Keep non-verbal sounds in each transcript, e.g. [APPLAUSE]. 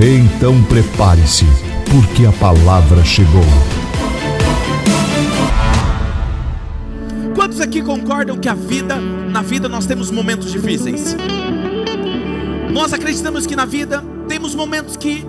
Então prepare-se, porque a palavra chegou. Quantos aqui concordam que a vida, na vida nós temos momentos difíceis? Nós acreditamos que na vida temos momentos que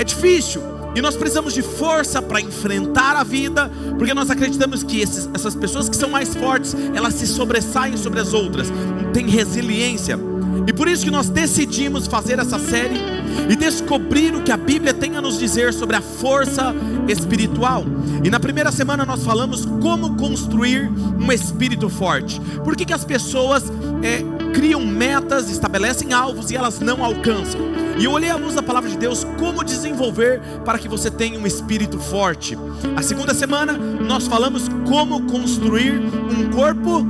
é difícil e nós precisamos de força para enfrentar a vida, porque nós acreditamos que esses, essas pessoas que são mais fortes, elas se sobressaem sobre as outras, têm resiliência. E por isso que nós decidimos fazer essa série e descobrir o que a Bíblia tem a nos dizer sobre a força espiritual. E na primeira semana nós falamos como construir um espírito forte. Por que, que as pessoas é, criam metas, estabelecem alvos e elas não alcançam? E eu olhei à luz da palavra de Deus como desenvolver para que você tenha um espírito forte. A segunda semana nós falamos como construir um corpo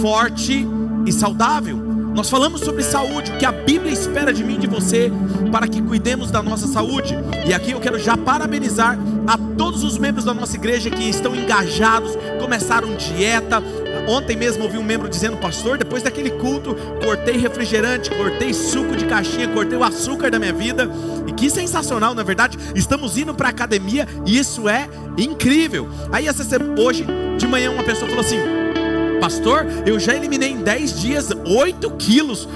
forte e saudável. Nós falamos sobre saúde, o que a Bíblia espera de mim e de você para que cuidemos da nossa saúde. E aqui eu quero já parabenizar a todos os membros da nossa igreja que estão engajados, começaram dieta. Ontem mesmo ouvi um membro dizendo, pastor, depois daquele culto, cortei refrigerante, cortei suco de caixinha, cortei o açúcar da minha vida. E que sensacional, na verdade, estamos indo para a academia e isso é incrível. Aí essa hoje de manhã uma pessoa falou assim: Pastor, eu já eliminei em 10 dias 8 quilos.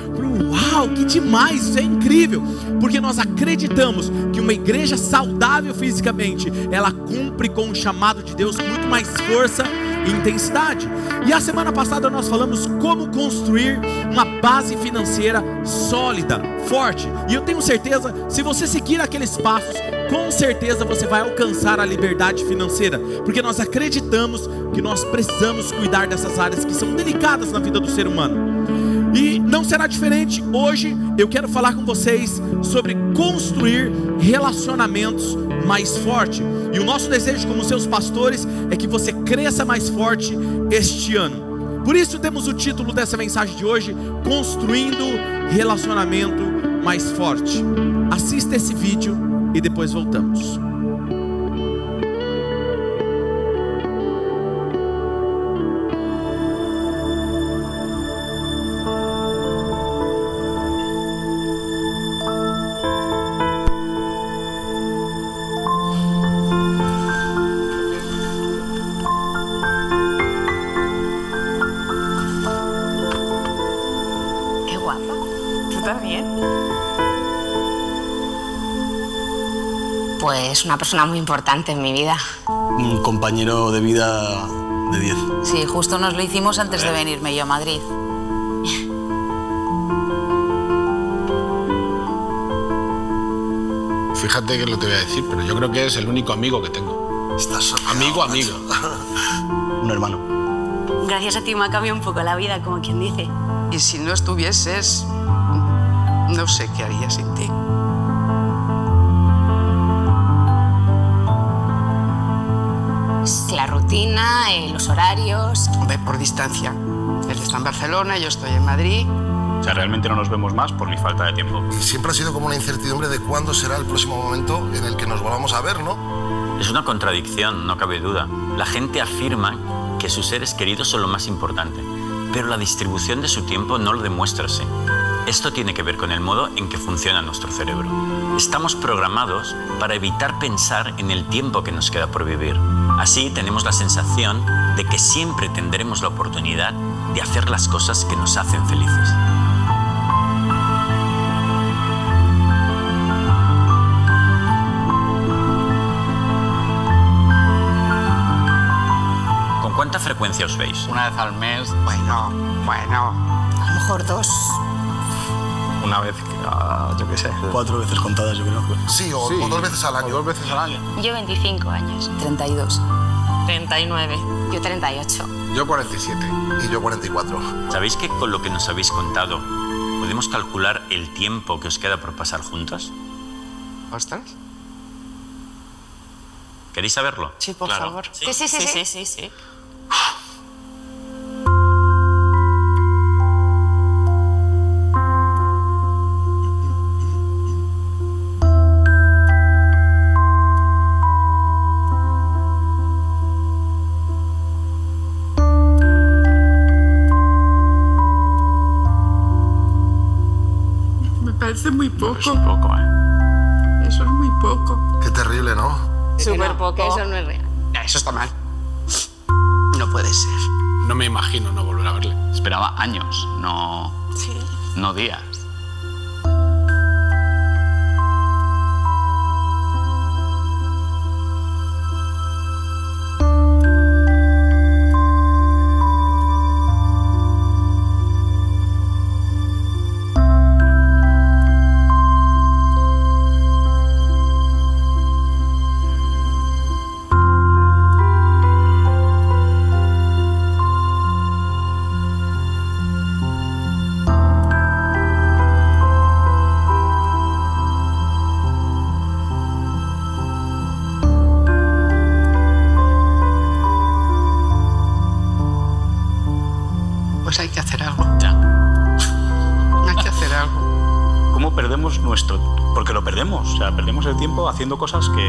Uau, que demais, isso é incrível. Porque nós acreditamos que uma igreja saudável fisicamente, ela cumpre com o chamado de Deus com muito mais força e intensidade. E a semana passada nós falamos como construir uma base financeira sólida, forte. E eu tenho certeza, se você seguir aqueles passos, com certeza você vai alcançar a liberdade financeira, porque nós acreditamos que nós precisamos cuidar dessas áreas que são delicadas na vida do ser humano. E não será diferente. Hoje eu quero falar com vocês sobre construir relacionamentos mais forte. E o nosso desejo como seus pastores é que você cresça mais forte este ano. Por isso temos o título dessa mensagem de hoje: Construindo relacionamento mais forte. Assista esse vídeo e depois voltamos. Una persona muy importante en mi vida. Un compañero de vida de 10. Sí, justo nos lo hicimos antes de venirme yo a Madrid. Fíjate que lo te voy a decir, pero yo creo que es el único amigo que tengo. Estás amigo, amigo. [LAUGHS] un hermano. Gracias a ti me ha cambiado un poco la vida, como quien dice. Y si no estuvieses, no sé qué haría sin ti. Rutina, eh, los horarios. Ve por distancia. Él está en Barcelona, yo estoy en Madrid. O sea, realmente no nos vemos más por mi falta de tiempo. Siempre ha sido como una incertidumbre de cuándo será el próximo momento en el que nos volvamos a ver, ¿no? Es una contradicción, no cabe duda. La gente afirma que sus seres queridos son lo más importante, pero la distribución de su tiempo no lo demuestra así. Esto tiene que ver con el modo en que funciona nuestro cerebro. Estamos programados para evitar pensar en el tiempo que nos queda por vivir. Así tenemos la sensación de que siempre tendremos la oportunidad de hacer las cosas que nos hacen felices. ¿Con cuánta frecuencia os veis? Una vez al mes. Bueno, bueno. A lo mejor dos. Una vez, uh, yo qué sé. Cuatro veces contadas, yo creo. Sí, o, Sí, o dos veces al año. o dos veces al año. Yo 25 años. 32. 39. Yo 38. Yo 47. Y yo 44. ¿Sabéis que con lo que nos habéis contado podemos calcular el tiempo que os queda por pasar juntos? Ostras. ¿Queréis saberlo? Sí, por Claro. favor. Sí, sí, sí, sí. sí, parece muy Es poco. poco, ¿eh? Eso es muy poco. Qué terrible, ¿no? Súper poco. Eso no es real. Eso está mal. No puede ser. No me imagino no volver a verle. Esperaba años, no, Sí. no días. Haciendo cosas que,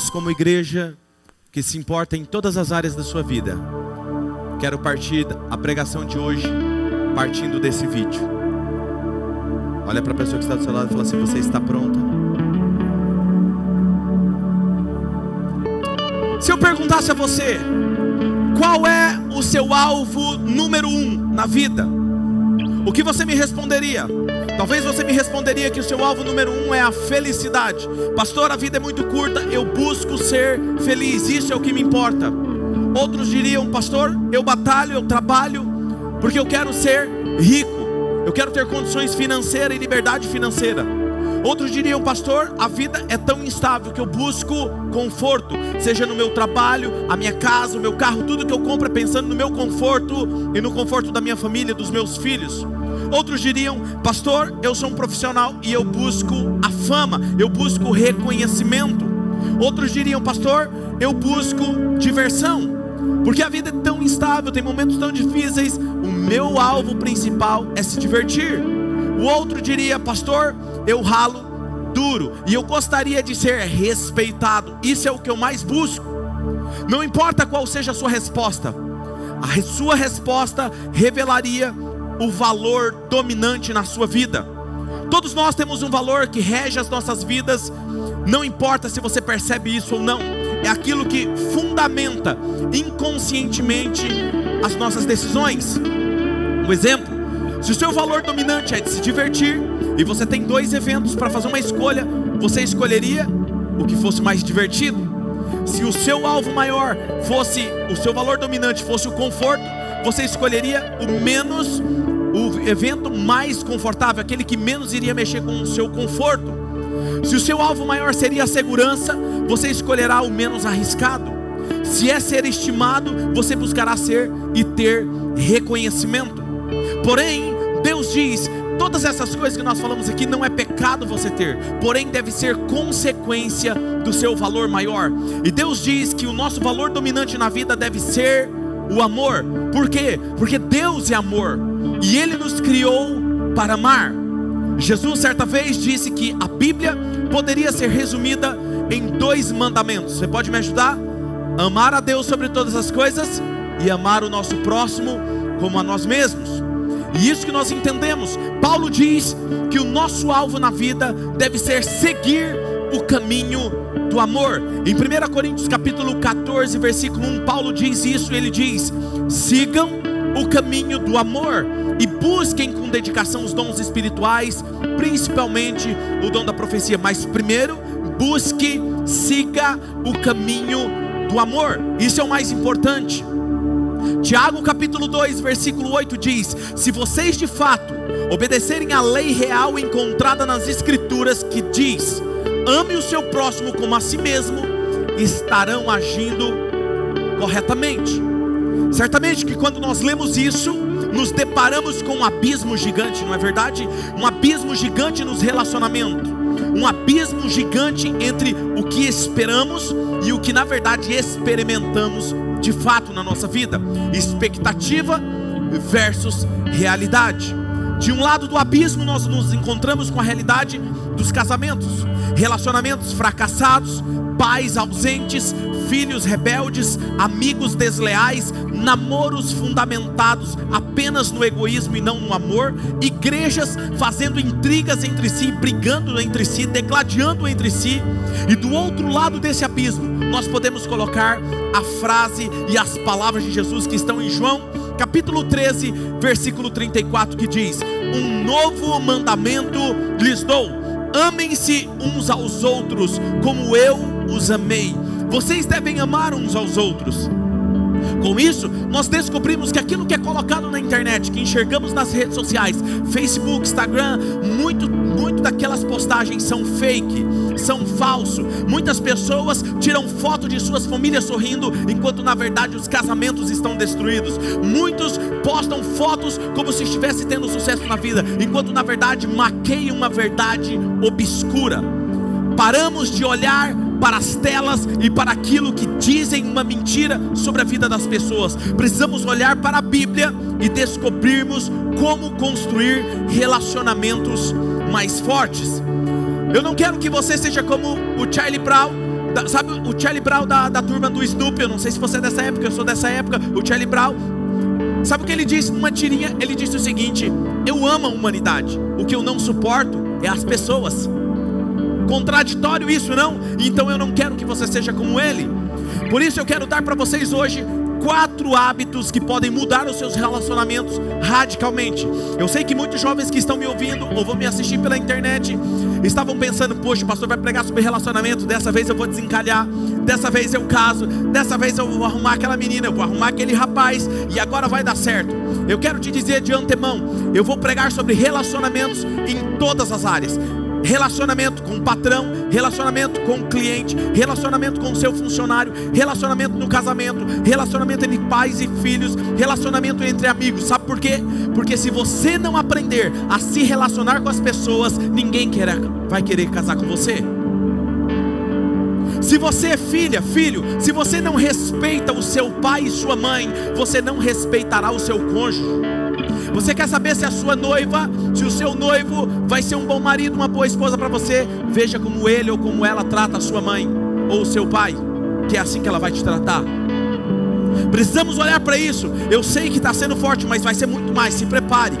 Nós, como igreja que se importa em todas as áreas da sua vida, quero partir a pregação de hoje partindo desse vídeo. Olha para a pessoa que está do seu lado e fala assim: Você está pronta? Se eu perguntasse a você, qual é o seu alvo número um na vida? O que você me responderia? Talvez você me responderia que o seu alvo número um é a felicidade. Pastor, a vida é muito curta, eu busco ser feliz, isso é o que me importa. Outros diriam, pastor, eu batalho, eu trabalho, porque eu quero ser rico, eu quero ter condições financeiras e liberdade financeira. Outros diriam, pastor, a vida é tão instável que eu busco conforto, seja no meu trabalho, a minha casa, o meu carro, tudo que eu compro é pensando no meu conforto e no conforto da minha família, dos meus filhos. Outros diriam, pastor, eu sou um profissional e eu busco a fama, eu busco reconhecimento. Outros diriam, pastor, eu busco diversão, porque a vida é tão instável, tem momentos tão difíceis, o meu alvo principal é se divertir. O outro diria, pastor, eu ralo duro e eu gostaria de ser respeitado, isso é o que eu mais busco. Não importa qual seja a sua resposta, a sua resposta revelaria o valor dominante na sua vida. Todos nós temos um valor que rege as nossas vidas, não importa se você percebe isso ou não, é aquilo que fundamenta inconscientemente as nossas decisões. Um exemplo: se o seu valor dominante é de se divertir e você tem dois eventos para fazer uma escolha, você escolheria o que fosse mais divertido. Se o seu alvo maior fosse, o seu valor dominante fosse o conforto, você escolheria o menos, o evento mais confortável, aquele que menos iria mexer com o seu conforto. Se o seu alvo maior seria a segurança, você escolherá o menos arriscado. Se é ser estimado, você buscará ser e ter reconhecimento. Porém, Deus diz: todas essas coisas que nós falamos aqui não é pecado você ter, porém deve ser consequência do seu valor maior. E Deus diz que o nosso valor dominante na vida deve ser o amor. Por quê? Porque Deus é amor e Ele nos criou para amar. Jesus certa vez disse que a Bíblia poderia ser resumida em dois mandamentos. Você pode me ajudar? Amar a Deus sobre todas as coisas e amar o nosso próximo como a nós mesmos. E isso que nós entendemos. Paulo diz que o nosso alvo na vida deve ser seguir o caminho do amor. Em 1 Coríntios capítulo 14, versículo 1, Paulo diz isso, ele diz: "Sigam o caminho do amor e busquem com dedicação os dons espirituais, principalmente o dom da profecia, mas primeiro busque, siga o caminho do amor. Isso é o mais importante. Tiago capítulo 2, versículo 8 diz: Se vocês de fato obedecerem à lei real encontrada nas escrituras que diz: ame o seu próximo como a si mesmo, estarão agindo corretamente. Certamente que quando nós lemos isso, nos deparamos com um abismo gigante, não é verdade? Um abismo gigante nos relacionamentos, um abismo gigante entre o que esperamos e o que na verdade experimentamos de fato na nossa vida. Expectativa versus realidade. De um lado do abismo, nós nos encontramos com a realidade dos casamentos, relacionamentos fracassados, pais ausentes, filhos rebeldes, amigos desleais, namoros fundamentados apenas no egoísmo e não no amor, igrejas fazendo intrigas entre si, brigando entre si, degladiando entre si, e do outro lado desse abismo, nós podemos colocar a frase e as palavras de Jesus que estão em João, capítulo 13, versículo 34, que diz: Um novo mandamento lhes dou Amem-se uns aos outros como eu os amei. Vocês devem amar uns aos outros. Com isso, nós descobrimos que aquilo que é colocado na internet, que enxergamos nas redes sociais, Facebook, Instagram, muito, muito daquelas postagens são fake, são falso. Muitas pessoas tiram foto de suas famílias sorrindo, enquanto na verdade os casamentos estão destruídos. Muitos postam fotos como se estivesse tendo sucesso na vida, enquanto na verdade maqueiam uma verdade obscura. Paramos de olhar para as telas e para aquilo que dizem uma mentira sobre a vida das pessoas. Precisamos olhar para a Bíblia e descobrirmos como construir relacionamentos mais fortes. Eu não quero que você seja como o Charlie Brown. sabe o Charlie Brown da, da turma do Snoopy? Eu não sei se você é dessa época, eu sou dessa época. O Charlie Brown. Sabe o que ele disse numa tirinha? Ele disse o seguinte: Eu amo a humanidade. O que eu não suporto é as pessoas. Contraditório isso, não? Então eu não quero que você seja como ele. Por isso eu quero dar para vocês hoje quatro hábitos que podem mudar os seus relacionamentos radicalmente. Eu sei que muitos jovens que estão me ouvindo ou vão me assistir pela internet estavam pensando: poxa, o pastor vai pregar sobre relacionamento. Dessa vez eu vou desencalhar, dessa vez eu caso, dessa vez eu vou arrumar aquela menina, eu vou arrumar aquele rapaz e agora vai dar certo. Eu quero te dizer de antemão: eu vou pregar sobre relacionamentos em todas as áreas relacionamento com o patrão, relacionamento com o cliente, relacionamento com o seu funcionário, relacionamento no casamento, relacionamento entre pais e filhos, relacionamento entre amigos. Sabe por quê? Porque se você não aprender a se relacionar com as pessoas, ninguém quer, vai querer casar com você. Se você é filha, filho, se você não respeita o seu pai e sua mãe, você não respeitará o seu cônjuge. Você quer saber se a sua noiva, se o seu noivo vai ser um bom marido, uma boa esposa para você? Veja como ele ou como ela trata a sua mãe ou o seu pai, que é assim que ela vai te tratar. Precisamos olhar para isso. Eu sei que está sendo forte, mas vai ser muito mais. Se prepare.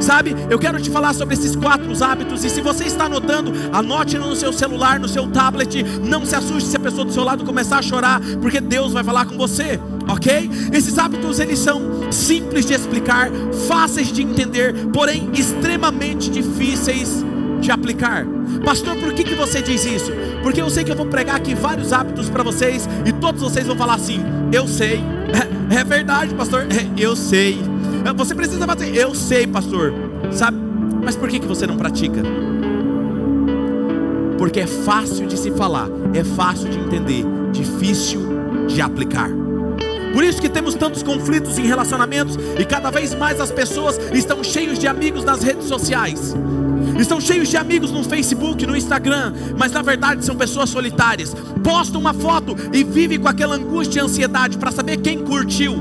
Sabe, eu quero te falar sobre esses quatro hábitos. E se você está anotando, anote no seu celular, no seu tablet. Não se assuste se a pessoa do seu lado começar a chorar, porque Deus vai falar com você, ok? Esses hábitos eles são simples de explicar, fáceis de entender, porém extremamente difíceis de aplicar. Pastor, por que, que você diz isso? Porque eu sei que eu vou pregar aqui vários hábitos para vocês e todos vocês vão falar assim: eu sei, é, [LAUGHS] é verdade, pastor, é, eu sei. É, você precisa bater, eu sei, pastor, sabe? Mas por que, que você não pratica? Porque é fácil de se falar, é fácil de entender, difícil de aplicar. Por isso que temos tantos conflitos em relacionamentos e cada vez mais as pessoas estão cheios de amigos nas redes sociais. Estão cheios de amigos no Facebook, no Instagram, mas na verdade são pessoas solitárias. Postam uma foto e vivem com aquela angústia e ansiedade para saber quem curtiu.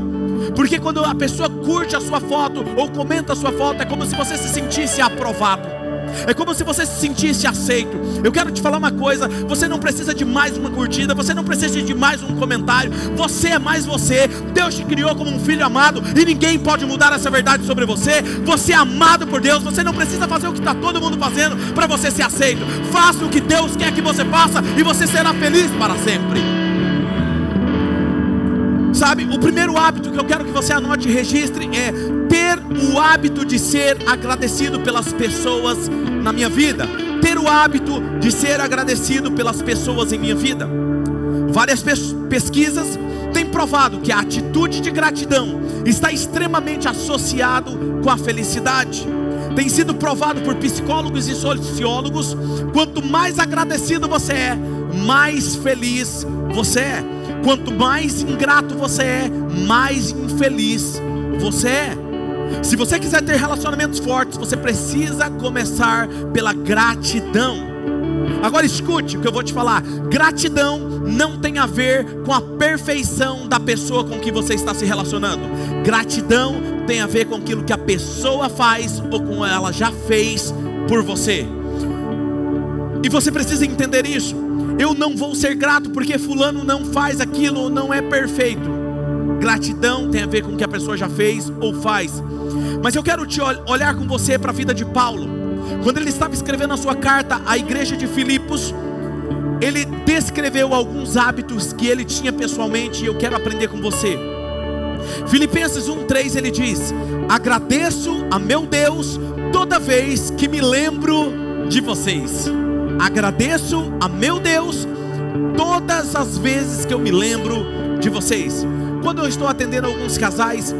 Porque quando a pessoa curte a sua foto ou comenta a sua foto, é como se você se sentisse aprovado. É como se você se sentisse aceito. Eu quero te falar uma coisa: você não precisa de mais uma curtida, você não precisa de mais um comentário. Você é mais você. Deus te criou como um filho amado e ninguém pode mudar essa verdade sobre você. Você é amado por Deus. Você não precisa fazer o que está todo mundo fazendo para você ser aceito. Faça o que Deus quer que você faça e você será feliz para sempre. Sabe, o primeiro hábito que eu quero que você anote e registre é ter o hábito de ser agradecido pelas pessoas na minha vida. Ter o hábito de ser agradecido pelas pessoas em minha vida. Várias pesquisas têm provado que a atitude de gratidão está extremamente associado com a felicidade. Tem sido provado por psicólogos e sociólogos, quanto mais agradecido você é, mais feliz você é. Quanto mais ingrato você é, mais infeliz você é. Se você quiser ter relacionamentos fortes, você precisa começar pela gratidão. Agora escute o que eu vou te falar: gratidão não tem a ver com a perfeição da pessoa com que você está se relacionando. Gratidão tem a ver com aquilo que a pessoa faz ou com ela já fez por você. E você precisa entender isso. Eu não vou ser grato porque fulano não faz aquilo, não é perfeito. Gratidão tem a ver com o que a pessoa já fez ou faz. Mas eu quero te olhar com você para a vida de Paulo. Quando ele estava escrevendo a sua carta à igreja de Filipos, ele descreveu alguns hábitos que ele tinha pessoalmente e eu quero aprender com você. Filipenses 1:3 ele diz: "Agradeço a meu Deus toda vez que me lembro de vocês." Agradeço a meu Deus todas as vezes que eu me lembro de vocês. Quando eu estou atendendo alguns casais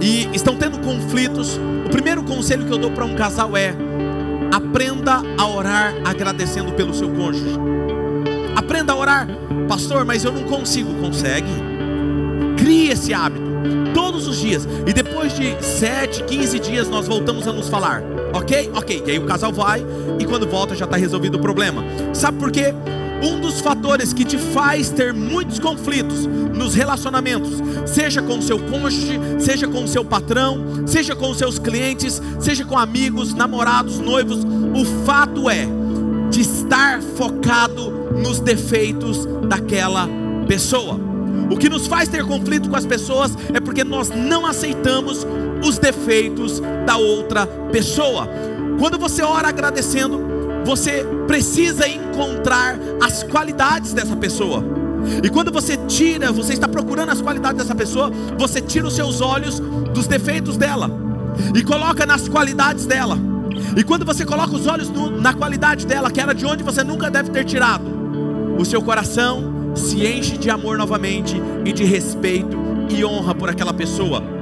e estão tendo conflitos, o primeiro conselho que eu dou para um casal é: aprenda a orar agradecendo pelo seu cônjuge. Aprenda a orar, pastor, mas eu não consigo. Consegue? Crie esse hábito todos os dias. E depois de 7, 15 dias nós voltamos a nos falar. Ok? Ok. E aí o casal vai e quando volta já está resolvido o problema. Sabe por quê? Um dos fatores que te faz ter muitos conflitos nos relacionamentos, seja com o seu cônjuge, seja com o seu patrão, seja com os seus clientes, seja com amigos, namorados, noivos, o fato é de estar focado nos defeitos daquela pessoa. O que nos faz ter conflito com as pessoas é porque nós não aceitamos os defeitos da outra pessoa. Quando você ora agradecendo, você precisa encontrar as qualidades dessa pessoa. E quando você tira, você está procurando as qualidades dessa pessoa, você tira os seus olhos dos defeitos dela e coloca nas qualidades dela. E quando você coloca os olhos no, na qualidade dela, que era de onde você nunca deve ter tirado, o seu coração se enche de amor novamente e de respeito e honra por aquela pessoa.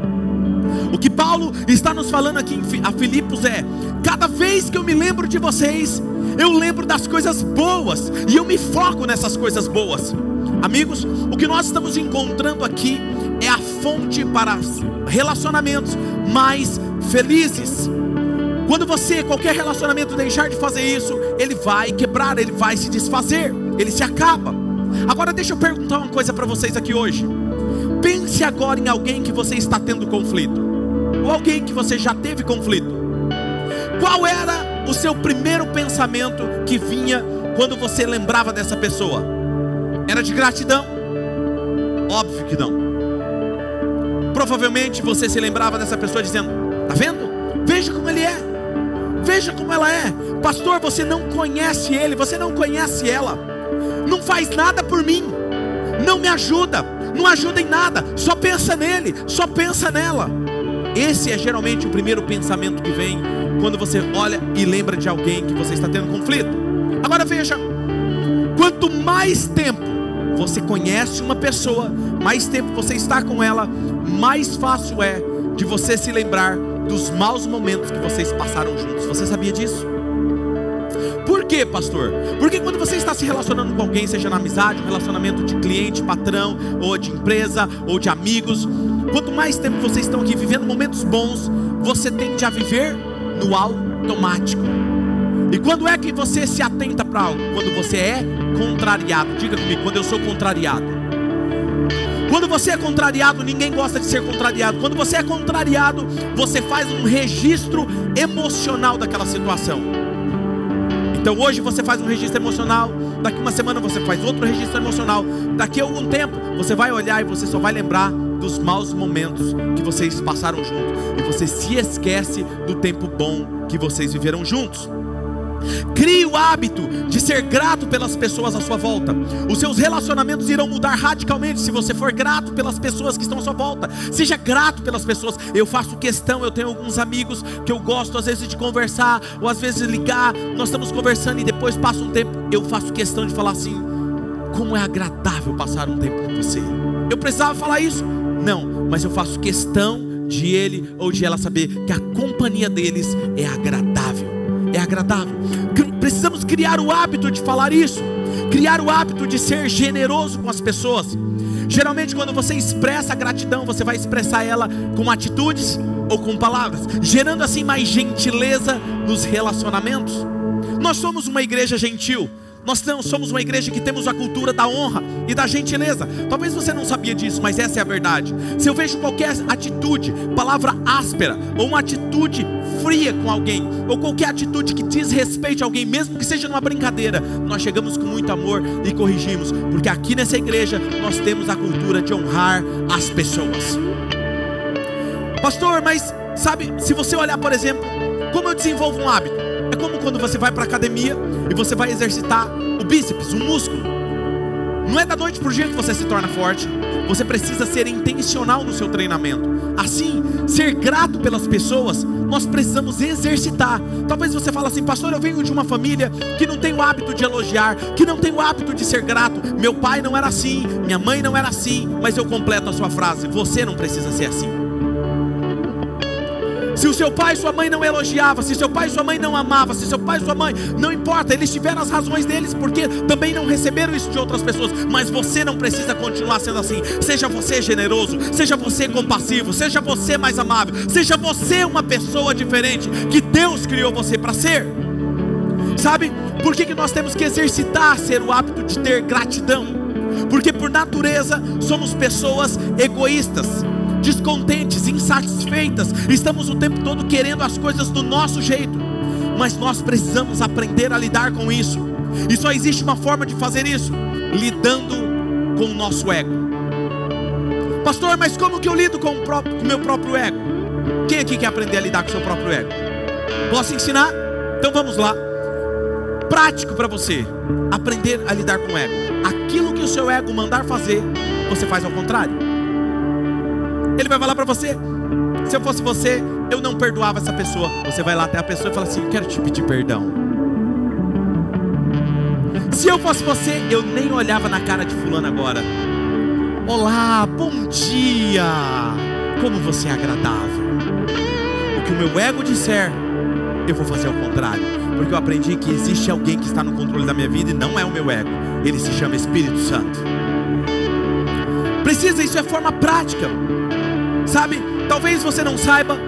O que Paulo está nos falando aqui a Filipos é: cada vez que eu me lembro de vocês, eu lembro das coisas boas e eu me foco nessas coisas boas. Amigos, o que nós estamos encontrando aqui é a fonte para relacionamentos mais felizes. Quando você, qualquer relacionamento, deixar de fazer isso, ele vai quebrar, ele vai se desfazer, ele se acaba. Agora, deixa eu perguntar uma coisa para vocês aqui hoje. Pense agora em alguém que você está tendo conflito, ou alguém que você já teve conflito. Qual era o seu primeiro pensamento que vinha quando você lembrava dessa pessoa? Era de gratidão? Óbvio que não. Provavelmente você se lembrava dessa pessoa dizendo: Tá vendo? Veja como ele é. Veja como ela é. Pastor, você não conhece ele, você não conhece ela. Não faz nada por mim. Não me ajuda. Não ajuda em nada. Só pensa nele, só pensa nela. Esse é geralmente o primeiro pensamento que vem quando você olha e lembra de alguém que você está tendo conflito. Agora veja, quanto mais tempo você conhece uma pessoa, mais tempo você está com ela, mais fácil é de você se lembrar dos maus momentos que vocês passaram juntos. Você sabia disso? Quê, pastor? Porque quando você está se relacionando com alguém, seja na amizade, relacionamento de cliente, patrão, ou de empresa, ou de amigos, quanto mais tempo vocês estão aqui vivendo momentos bons, você tende a viver no automático. E quando é que você se atenta para algo? Quando você é contrariado. Diga comigo, quando eu sou contrariado. Quando você é contrariado, ninguém gosta de ser contrariado. Quando você é contrariado, você faz um registro emocional daquela situação. Então hoje você faz um registro emocional, daqui uma semana você faz outro registro emocional, daqui a algum tempo você vai olhar e você só vai lembrar dos maus momentos que vocês passaram juntos e você se esquece do tempo bom que vocês viveram juntos. Crie o hábito de ser grato pelas pessoas à sua volta. Os seus relacionamentos irão mudar radicalmente se você for grato pelas pessoas que estão à sua volta. Seja grato pelas pessoas. Eu faço questão, eu tenho alguns amigos que eu gosto às vezes de conversar, ou às vezes ligar. Nós estamos conversando e depois passa um tempo. Eu faço questão de falar assim: como é agradável passar um tempo com você. Eu precisava falar isso? Não, mas eu faço questão de ele ou de ela saber que a companhia deles é agradável é agradável. Precisamos criar o hábito de falar isso, criar o hábito de ser generoso com as pessoas. Geralmente, quando você expressa gratidão, você vai expressar ela com atitudes ou com palavras, gerando assim mais gentileza nos relacionamentos. Nós somos uma igreja gentil. Nós somos uma igreja que temos a cultura da honra e da gentileza. Talvez você não sabia disso, mas essa é a verdade. Se eu vejo qualquer atitude, palavra áspera, ou uma atitude fria com alguém, ou qualquer atitude que desrespeite alguém, mesmo que seja numa brincadeira, nós chegamos com muito amor e corrigimos, porque aqui nessa igreja nós temos a cultura de honrar as pessoas. Pastor, mas sabe, se você olhar, por exemplo, como eu desenvolvo um hábito? É como quando você vai para a academia e você vai exercitar o bíceps, um músculo. Não é da noite para o dia que você se torna forte. Você precisa ser intencional no seu treinamento. Assim, ser grato pelas pessoas, nós precisamos exercitar. Talvez você fale assim, pastor, eu venho de uma família que não tem o hábito de elogiar, que não tem o hábito de ser grato. Meu pai não era assim, minha mãe não era assim, mas eu completo a sua frase: você não precisa ser assim. Se o seu pai e sua mãe não elogiava, se seu pai e sua mãe não amava, se seu pai e sua mãe, não importa, eles tiveram as razões deles, porque também não receberam isso de outras pessoas, mas você não precisa continuar sendo assim. Seja você generoso, seja você compassivo, seja você mais amável, seja você uma pessoa diferente que Deus criou você para ser. Sabe? Por que, que nós temos que exercitar ser o hábito de ter gratidão? Porque por natureza somos pessoas egoístas descontentes, insatisfeitas, estamos o tempo todo querendo as coisas do nosso jeito, mas nós precisamos aprender a lidar com isso, e só existe uma forma de fazer isso: lidando com o nosso ego. Pastor, mas como que eu lido com o, próprio, com o meu próprio ego? Quem aqui quer aprender a lidar com o seu próprio ego? Posso ensinar? Então vamos lá. Prático para você aprender a lidar com o ego. Aquilo que o seu ego mandar fazer, você faz ao contrário. Ele vai falar para você: se eu fosse você, eu não perdoava essa pessoa. Você vai lá até a pessoa e fala assim: quero te pedir perdão. Se eu fosse você, eu nem olhava na cara de fulano agora. Olá, bom dia. Como você é agradável. O que o meu ego disser, eu vou fazer ao contrário. Porque eu aprendi que existe alguém que está no controle da minha vida e não é o meu ego. Ele se chama Espírito Santo. Precisa, isso é forma prática. Sabe? Talvez você não saiba,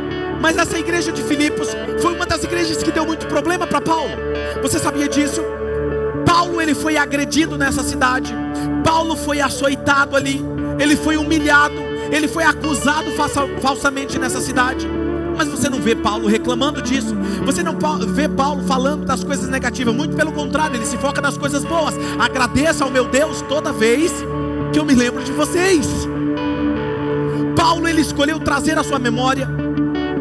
mas essa igreja de Filipos foi uma das igrejas que deu muito problema para Paulo. Você sabia disso? Paulo ele foi agredido nessa cidade. Paulo foi açoitado ali. Ele foi humilhado. Ele foi acusado falsamente nessa cidade. Mas você não vê Paulo reclamando disso. Você não vê Paulo falando das coisas negativas. Muito pelo contrário, ele se foca nas coisas boas. Agradeça ao meu Deus toda vez que eu me lembro de vocês. Paulo ele escolheu trazer à sua memória.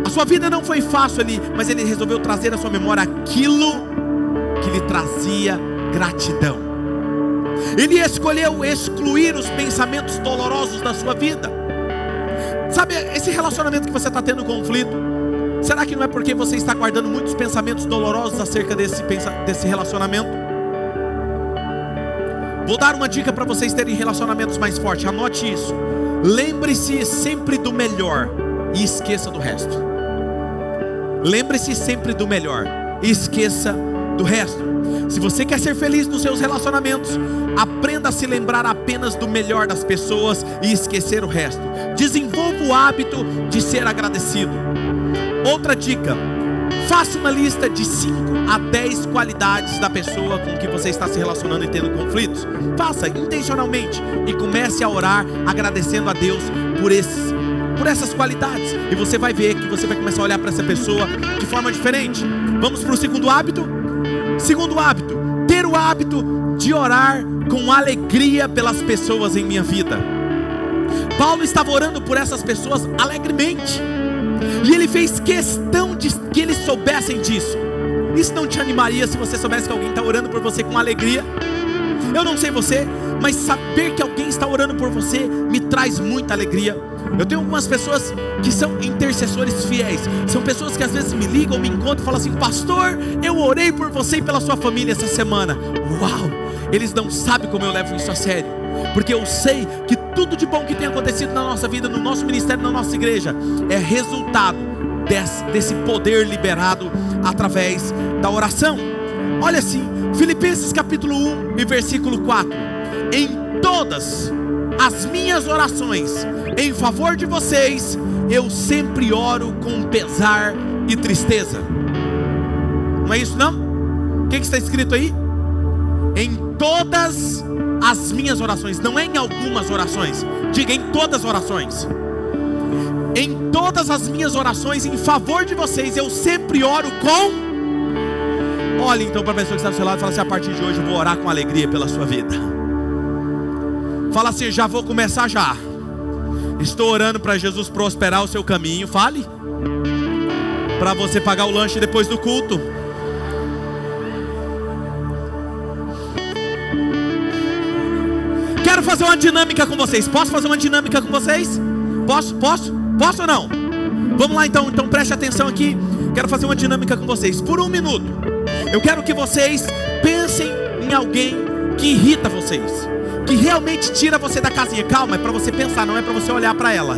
A sua vida não foi fácil ali, mas ele resolveu trazer à sua memória aquilo que lhe trazia gratidão. Ele escolheu excluir os pensamentos dolorosos da sua vida. Sabe, esse relacionamento que você está tendo conflito, será que não é porque você está guardando muitos pensamentos dolorosos acerca desse, desse relacionamento? Vou dar uma dica para vocês terem relacionamentos mais fortes, anote isso. Lembre-se sempre do melhor e esqueça do resto. Lembre-se sempre do melhor e esqueça do resto. Se você quer ser feliz nos seus relacionamentos, aprenda a se lembrar apenas do melhor das pessoas e esquecer o resto. Desenvolva o hábito de ser agradecido. Outra dica: Faça uma lista de 5 a 10 qualidades da pessoa com que você está se relacionando e tendo conflitos. Faça intencionalmente e comece a orar agradecendo a Deus por esses por essas qualidades. E você vai ver que você vai começar a olhar para essa pessoa de forma diferente. Vamos para o segundo hábito? Segundo hábito, ter o hábito de orar com alegria pelas pessoas em minha vida. Paulo estava orando por essas pessoas alegremente, e ele fez questão que eles soubessem disso. Isso não te animaria se você soubesse que alguém está orando por você com alegria? Eu não sei você, mas saber que alguém está orando por você me traz muita alegria. Eu tenho algumas pessoas que são intercessores fiéis, são pessoas que às vezes me ligam, me encontram e falam assim: Pastor, eu orei por você e pela sua família essa semana. Uau! Eles não sabem como eu levo isso a sério, porque eu sei que tudo de bom que tem acontecido na nossa vida, no nosso ministério, na nossa igreja, é resultado desse, desse poder liberado através da oração. Olha assim, Filipenses capítulo 1 e versículo 4: Em todas as minhas orações em favor de vocês, eu sempre oro com pesar e tristeza. Não é isso não? O que, que está escrito aí? Em todas as minhas orações, não é em algumas orações, diga em todas as orações. Em todas as minhas orações em favor de vocês, eu sempre oro com. Olhe então para a pessoa que está do seu lado e fala assim: a partir de hoje eu vou orar com alegria pela sua vida. Fala assim: já vou começar já. Estou orando para Jesus prosperar o seu caminho. Fale. Para você pagar o lanche depois do culto. Quero fazer uma dinâmica com vocês. Posso fazer uma dinâmica com vocês? Posso? Posso? Posso ou não? Vamos lá então, então preste atenção aqui. Quero fazer uma dinâmica com vocês por um minuto. Eu quero que vocês pensem em alguém que irrita vocês, que realmente tira você da casinha. Calma, é para você pensar, não é para você olhar para ela.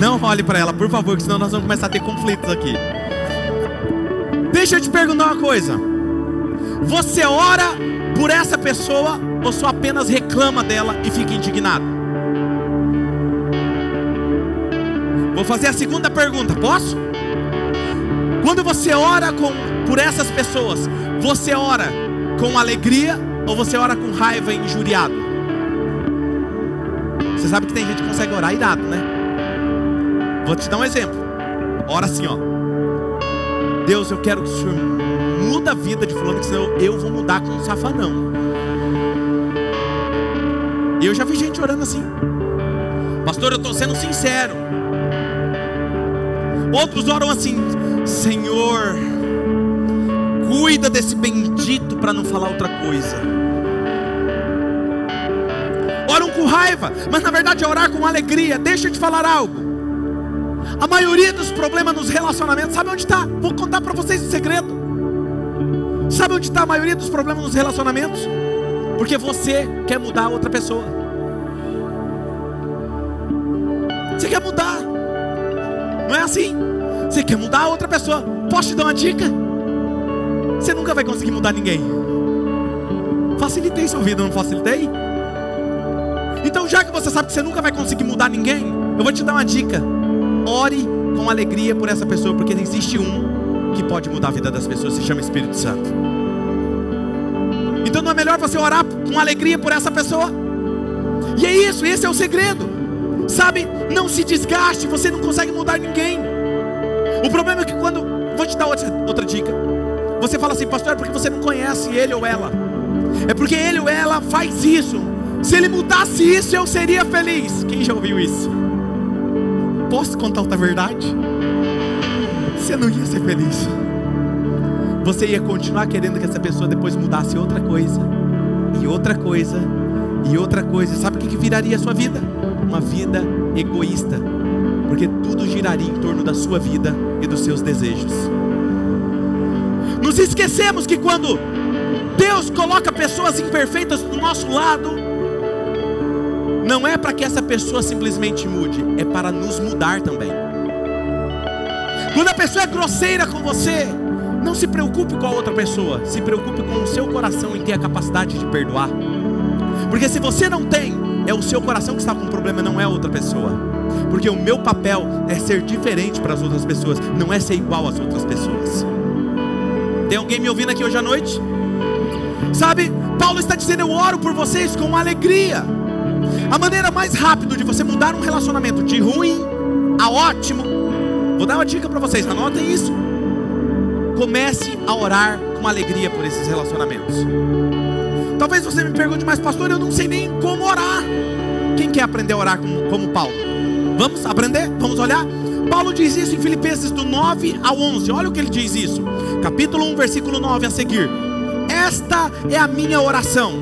Não olhe para ela, por favor, que senão nós vamos começar a ter conflitos aqui. Deixa eu te perguntar uma coisa. Você ora por essa pessoa ou só apenas reclama dela e fica indignado? Vou fazer a segunda pergunta, posso? Quando você ora com, por essas pessoas, você ora com alegria ou você ora com raiva e injuriado? Você sabe que tem gente que consegue orar irado, né? Vou te dar um exemplo. Ora assim, ó. Deus, eu quero que o Senhor muda a vida de fulano, senão eu vou mudar com um safanão. Eu já vi gente orando assim. Pastor, eu estou sendo sincero. Outros oram assim: Senhor, cuida desse bendito para não falar outra coisa. Oram com raiva, mas na verdade é orar com alegria. Deixa eu te falar algo. A maioria dos problemas nos relacionamentos, sabe onde está? Vou contar para vocês um segredo. Sabe onde está a maioria dos problemas nos relacionamentos? Porque você quer mudar a outra pessoa. Você quer mudar. Não é assim. Você quer mudar a outra pessoa. Posso te dar uma dica? Você nunca vai conseguir mudar ninguém. Facilitei sua vida, não facilitei? Então, já que você sabe que você nunca vai conseguir mudar ninguém, eu vou te dar uma dica. Ore com alegria por essa pessoa, porque existe um que pode mudar a vida das pessoas, se chama Espírito Santo. Então não é melhor você orar com alegria por essa pessoa? E é isso, esse é o segredo. Sabe, não se desgaste, você não consegue mudar ninguém. O problema é que quando. Vou te dar outra, outra dica. Você fala assim, pastor, é porque você não conhece ele ou ela. É porque ele ou ela faz isso. Se ele mudasse isso, eu seria feliz. Quem já ouviu isso? Posso contar outra verdade? Você não ia ser feliz. Você ia continuar querendo que essa pessoa depois mudasse outra coisa, e outra coisa, e outra coisa. Sabe o que viraria a sua vida? Uma vida egoísta, porque tudo giraria em torno da sua vida e dos seus desejos. Nos esquecemos que quando Deus coloca pessoas imperfeitas do nosso lado, não é para que essa pessoa simplesmente mude, é para nos mudar também. Quando a pessoa é grosseira com você, não se preocupe com a outra pessoa, se preocupe com o seu coração em ter a capacidade de perdoar. Porque se você não tem, é o seu coração que está com problema, não é outra pessoa. Porque o meu papel é ser diferente para as outras pessoas, não é ser igual às outras pessoas. Tem alguém me ouvindo aqui hoje à noite? Sabe, Paulo está dizendo: Eu oro por vocês com alegria. A maneira mais rápida de você mudar um relacionamento de ruim a ótimo, vou dar uma dica para vocês, anotem isso. comece a orar com alegria por esses relacionamentos. Talvez você me pergunte, mas pastor, eu não sei nem como orar. Quem quer aprender a orar como, como Paulo? Vamos aprender? Vamos olhar? Paulo diz isso em Filipenses do 9 ao 11. Olha o que ele diz isso. Capítulo 1, versículo 9 a seguir. Esta é a minha oração: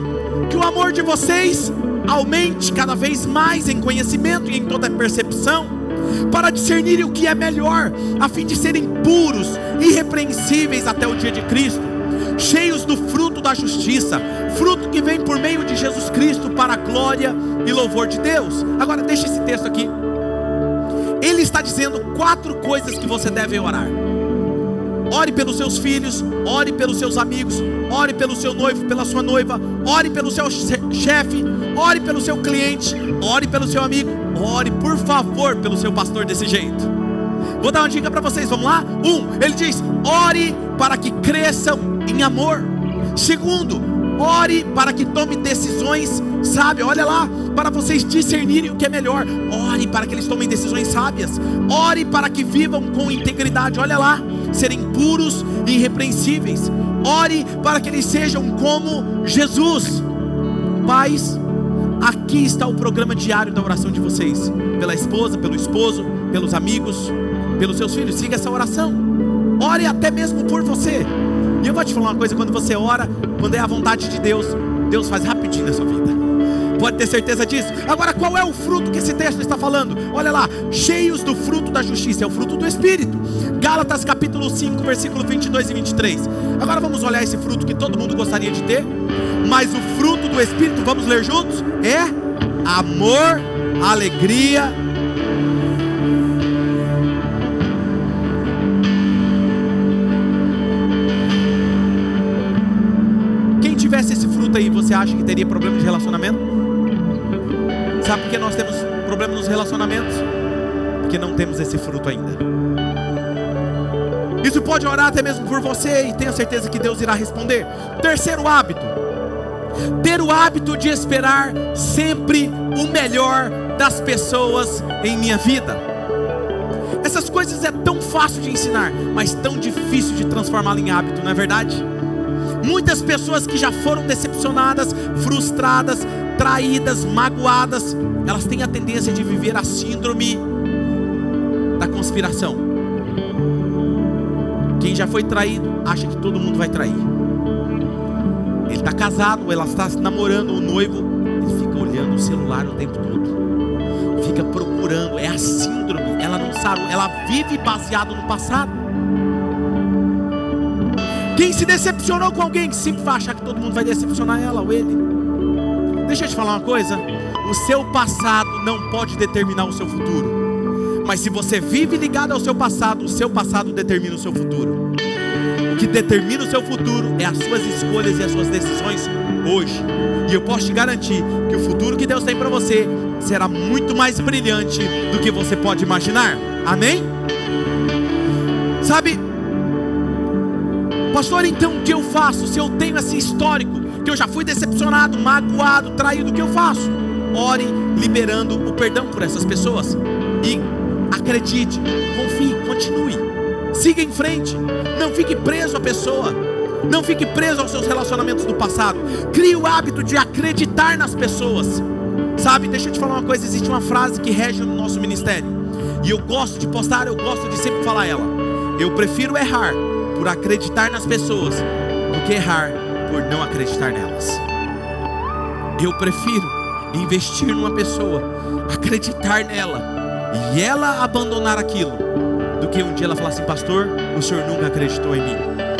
que o amor de vocês aumente cada vez mais em conhecimento e em toda percepção, para discernirem o que é melhor, a fim de serem puros, irrepreensíveis até o dia de Cristo, cheios do fruto da justiça, fruto que vem por meio de Jesus Cristo para a glória e louvor de Deus. Agora deixa esse texto aqui. Ele está dizendo quatro coisas que você deve orar. Ore pelos seus filhos, ore pelos seus amigos, ore pelo seu noivo, pela sua noiva, ore pelo seu chefe, ore pelo seu cliente, ore pelo seu amigo, ore por favor pelo seu pastor desse jeito. Vou dar uma dica para vocês, vamos lá? Um, ele diz: ore para que cresçam em amor. Segundo, ore para que tome decisões sábias. Olha lá, para vocês discernirem o que é melhor. Ore para que eles tomem decisões sábias. Ore para que vivam com integridade. Olha lá, serem puros e irrepreensíveis. Ore para que eles sejam como Jesus. Pais, aqui está o programa diário da oração de vocês. Pela esposa, pelo esposo, pelos amigos, pelos seus filhos. Siga essa oração. Ore até mesmo por você. E eu vou te falar uma coisa: quando você ora, quando é a vontade de Deus, Deus faz rapidinho na sua vida. Pode ter certeza disso. Agora, qual é o fruto que esse texto está falando? Olha lá, cheios do fruto da justiça, é o fruto do Espírito. Gálatas capítulo 5, versículo 22 e 23. Agora vamos olhar esse fruto que todo mundo gostaria de ter. Mas o fruto do Espírito, vamos ler juntos? É amor, alegria, acha que teria problema de relacionamento? Sabe por que nós temos problema nos relacionamentos? Porque não temos esse fruto ainda. Isso pode orar até mesmo por você e tenha certeza que Deus irá responder. Terceiro hábito: ter o hábito de esperar sempre o melhor das pessoas em minha vida. Essas coisas é tão fácil de ensinar, mas tão difícil de transformá-la em hábito, não é verdade? Muitas pessoas que já foram decepcionadas, frustradas, traídas, magoadas, elas têm a tendência de viver a síndrome da conspiração. Quem já foi traído acha que todo mundo vai trair. Ele está casado, ela está namorando o noivo, ele fica olhando o celular o tempo todo, fica procurando. É a síndrome. Ela não sabe, ela vive baseado no passado. Quem se decepcionou com alguém, sempre vai achar que todo mundo vai decepcionar ela ou ele. Deixa eu te falar uma coisa: o seu passado não pode determinar o seu futuro. Mas se você vive ligado ao seu passado, o seu passado determina o seu futuro. O que determina o seu futuro é as suas escolhas e as suas decisões hoje. E eu posso te garantir que o futuro que Deus tem para você será muito mais brilhante do que você pode imaginar. Amém? Sabe, Pastor, então o que eu faço? Se eu tenho esse histórico, que eu já fui decepcionado, magoado, traído, o que eu faço? Ore liberando o perdão por essas pessoas. E acredite, confie, continue. Siga em frente. Não fique preso à pessoa. Não fique preso aos seus relacionamentos do passado. Crie o hábito de acreditar nas pessoas. Sabe, deixa eu te falar uma coisa: existe uma frase que rege no nosso ministério. E eu gosto de postar, eu gosto de sempre falar ela. Eu prefiro errar por acreditar nas pessoas do que errar por não acreditar nelas. Eu prefiro investir numa pessoa, acreditar nela e ela abandonar aquilo, do que um dia ela falar assim: Pastor, o senhor nunca acreditou em mim,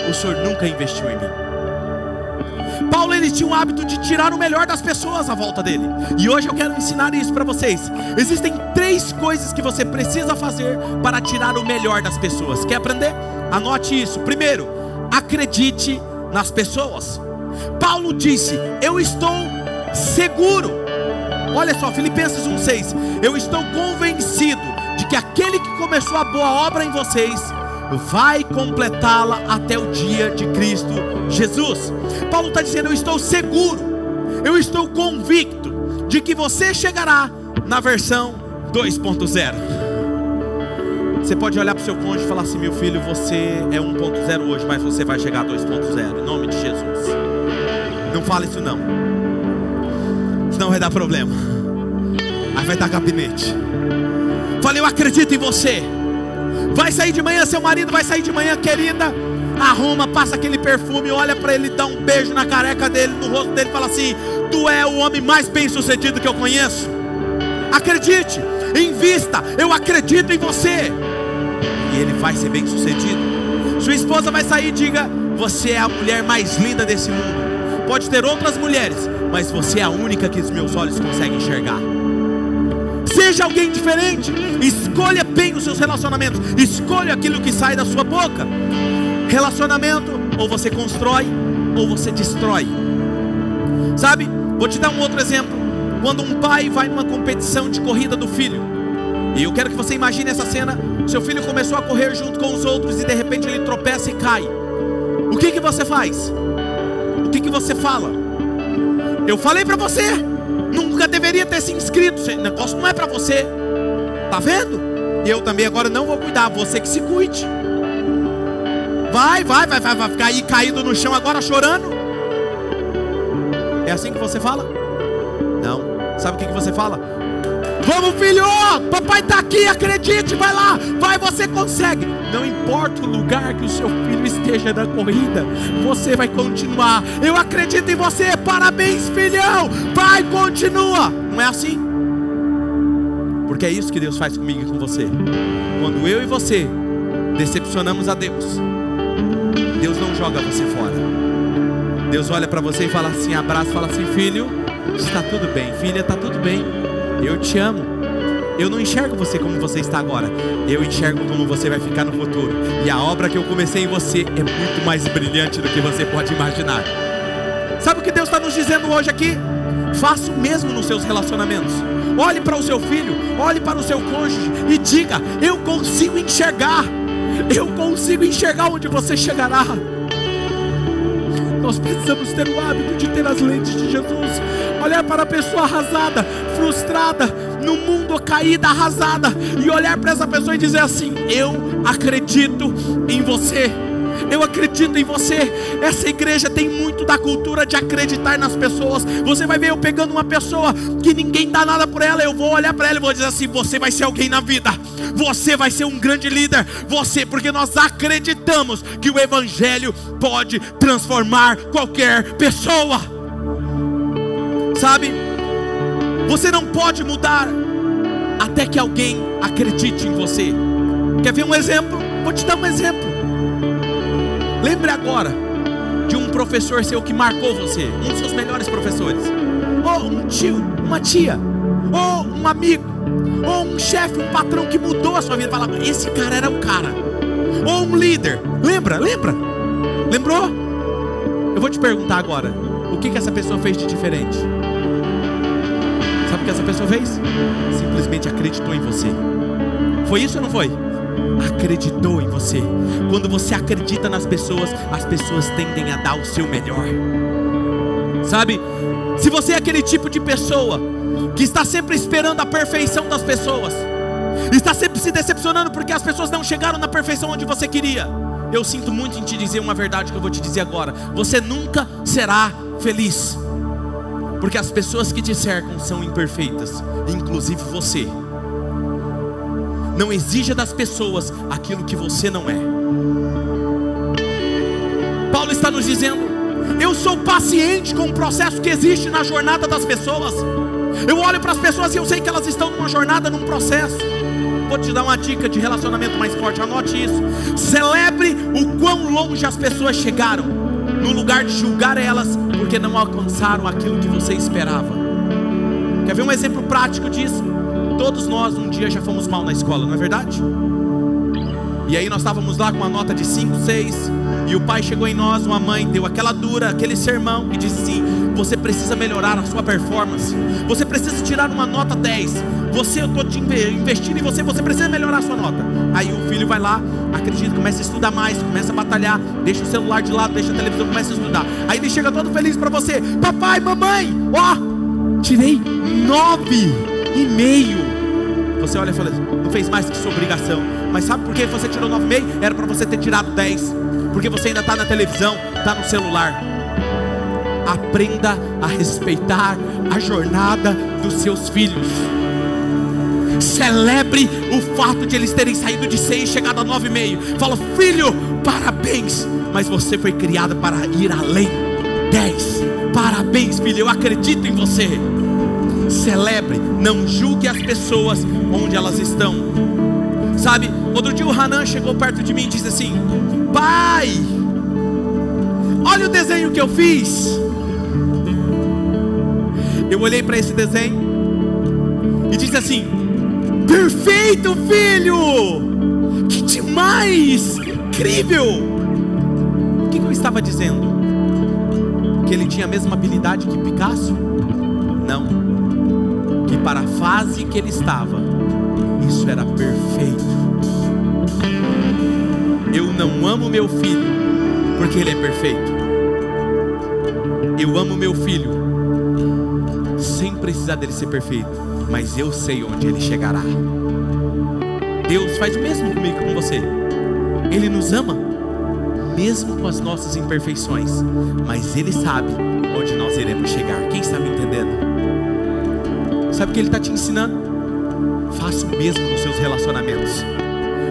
o senhor nunca investiu em mim. Paulo ele tinha o hábito de tirar o melhor das pessoas à volta dele. E hoje eu quero ensinar isso para vocês. Existem três coisas que você precisa fazer para tirar o melhor das pessoas. Quer aprender? Anote isso. Primeiro, acredite nas pessoas. Paulo disse: Eu estou seguro. Olha só, Filipenses 1,6. Eu estou convencido de que aquele que começou a boa obra em vocês vai completá-la até o dia de Cristo Jesus. Paulo está dizendo: Eu estou seguro, eu estou convicto de que você chegará na versão 2.0. Você pode olhar para o seu cônjuge e falar assim: meu filho, você é 1.0 hoje, mas você vai chegar a 2.0, em nome de Jesus. Não fala isso não, senão vai dar problema. Aí vai dar gabinete. Falei, eu acredito em você. Vai sair de manhã, seu marido vai sair de manhã, querida. Arruma, passa aquele perfume, olha para ele, dá um beijo na careca dele, no rosto dele, fala assim: Tu é o homem mais bem sucedido que eu conheço. Acredite, invista, eu acredito em você. Ele vai ser bem sucedido. Sua esposa vai sair e diga: Você é a mulher mais linda desse mundo. Pode ter outras mulheres, mas você é a única que os meus olhos conseguem enxergar. Seja alguém diferente. Escolha bem os seus relacionamentos. Escolha aquilo que sai da sua boca. Relacionamento, ou você constrói, ou você destrói. Sabe? Vou te dar um outro exemplo. Quando um pai vai numa competição de corrida do filho, e eu quero que você imagine essa cena: seu filho começou a correr junto com os outros e de repente ele tropeça e cai. O que que você faz? O que que você fala? Eu falei para você, nunca deveria ter se inscrito. Esse negócio não é para você. Tá vendo? Eu também agora não vou cuidar, você que se cuide. Vai, vai, vai, vai, vai ficar aí caído no chão agora chorando. É assim que você fala? Não. Sabe o que, que você fala? Vamos, filho! Papai está aqui, acredite, vai lá, vai, você consegue. Não importa o lugar que o seu filho esteja na corrida, você vai continuar. Eu acredito em você, parabéns, filhão! Vai, continua. Não é assim? Porque é isso que Deus faz comigo e com você. Quando eu e você decepcionamos a Deus, Deus não joga você fora. Deus olha para você e fala assim, abraça, fala assim, filho, está tudo bem, filha, está tudo bem. Eu te amo. Eu não enxergo você como você está agora. Eu enxergo como você vai ficar no futuro. E a obra que eu comecei em você é muito mais brilhante do que você pode imaginar. Sabe o que Deus está nos dizendo hoje aqui? Faça o mesmo nos seus relacionamentos. Olhe para o seu filho, olhe para o seu cônjuge e diga: Eu consigo enxergar. Eu consigo enxergar onde você chegará. Nós precisamos ter o hábito de ter as lentes de Jesus. Olhar para a pessoa arrasada, frustrada, no mundo caída, arrasada, e olhar para essa pessoa e dizer assim: Eu acredito em você. Eu acredito em você. Essa igreja tem muito da cultura de acreditar nas pessoas. Você vai ver eu pegando uma pessoa que ninguém dá nada por ela. Eu vou olhar para ela e vou dizer assim: Você vai ser alguém na vida. Você vai ser um grande líder. Você, porque nós acreditamos que o Evangelho pode transformar qualquer pessoa. Sabe? Você não pode mudar até que alguém acredite em você. Quer ver um exemplo? Vou te dar um exemplo. Lembre agora de um professor seu que marcou você, um dos seus melhores professores, ou um tio, uma tia, ou um amigo, ou um chefe, um patrão que mudou a sua vida. Fala, esse cara era o cara, ou um líder. Lembra? Lembra? Lembrou? Eu vou te perguntar agora, o que que essa pessoa fez de diferente? Sabe o que essa pessoa fez? Simplesmente acreditou em você. Foi isso ou não foi? Acreditou em você. Quando você acredita nas pessoas, as pessoas tendem a dar o seu melhor. Sabe? Se você é aquele tipo de pessoa que está sempre esperando a perfeição das pessoas, está sempre se decepcionando porque as pessoas não chegaram na perfeição onde você queria. Eu sinto muito em te dizer uma verdade que eu vou te dizer agora. Você nunca será feliz. Porque as pessoas que te cercam são imperfeitas, inclusive você. Não exija das pessoas aquilo que você não é. Paulo está nos dizendo: eu sou paciente com o processo que existe na jornada das pessoas. Eu olho para as pessoas e eu sei que elas estão numa jornada, num processo. Vou te dar uma dica de relacionamento mais forte, anote isso. Celebre o quão longe as pessoas chegaram, no lugar de julgar elas, porque não alcançaram aquilo que você esperava. Quer ver um exemplo prático disso? Todos nós um dia já fomos mal na escola, não é verdade? E aí nós estávamos lá com uma nota de 5, 6, e o pai chegou em nós, uma mãe deu aquela dura, aquele sermão e disse assim: "Você precisa melhorar a sua performance. Você precisa tirar uma nota 10. Você eu estou te investindo em você, você precisa melhorar a sua nota". Aí o filho vai lá, acredita, começa a estudar mais, começa a batalhar, deixa o celular de lado, deixa a televisão, começa a estudar. Aí ele chega todo feliz para você: "Papai, mamãe, ó, tirei nove e meio Você olha e fala, não fez mais que sua obrigação. Mas sabe por que você tirou 9,5? Era para você ter tirado 10. Porque você ainda está na televisão, está no celular. Aprenda a respeitar a jornada dos seus filhos. Celebre o fato de eles terem saído de 6 e chegado a 9,5. Fala, filho, parabéns. Mas você foi criado para ir além. 10. Parabéns, filho. Eu acredito em você. Celebre, não julgue as pessoas onde elas estão. Sabe, outro dia o Hanan chegou perto de mim e disse assim: Pai, olha o desenho que eu fiz. Eu olhei para esse desenho e disse assim: Perfeito, filho! Que demais! Incrível! O que, que eu estava dizendo? Que ele tinha a mesma habilidade que Picasso? Não. Que para a fase que ele estava, isso era perfeito. Eu não amo meu filho porque ele é perfeito. Eu amo meu filho sem precisar dele ser perfeito, mas eu sei onde ele chegará. Deus faz o mesmo comigo com você. Ele nos ama, mesmo com as nossas imperfeições, mas Ele sabe Sabe o que Ele está te ensinando? Faça o mesmo nos seus relacionamentos.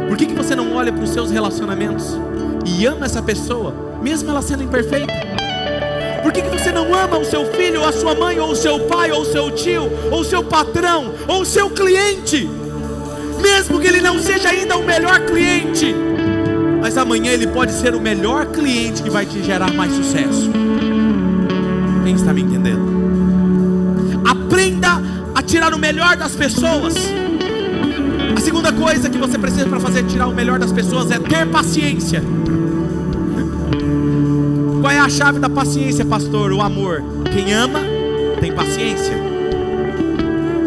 Por que, que você não olha para os seus relacionamentos e ama essa pessoa, mesmo ela sendo imperfeita? Por que, que você não ama o seu filho, ou a sua mãe, ou o seu pai, ou o seu tio, ou o seu patrão, ou o seu cliente? Mesmo que ele não seja ainda o melhor cliente, mas amanhã ele pode ser o melhor cliente que vai te gerar mais sucesso. Quem está me entendendo? Aprenda tirar o melhor das pessoas. A segunda coisa que você precisa para fazer tirar o melhor das pessoas é ter paciência. Qual é a chave da paciência, pastor? O amor. Quem ama tem paciência.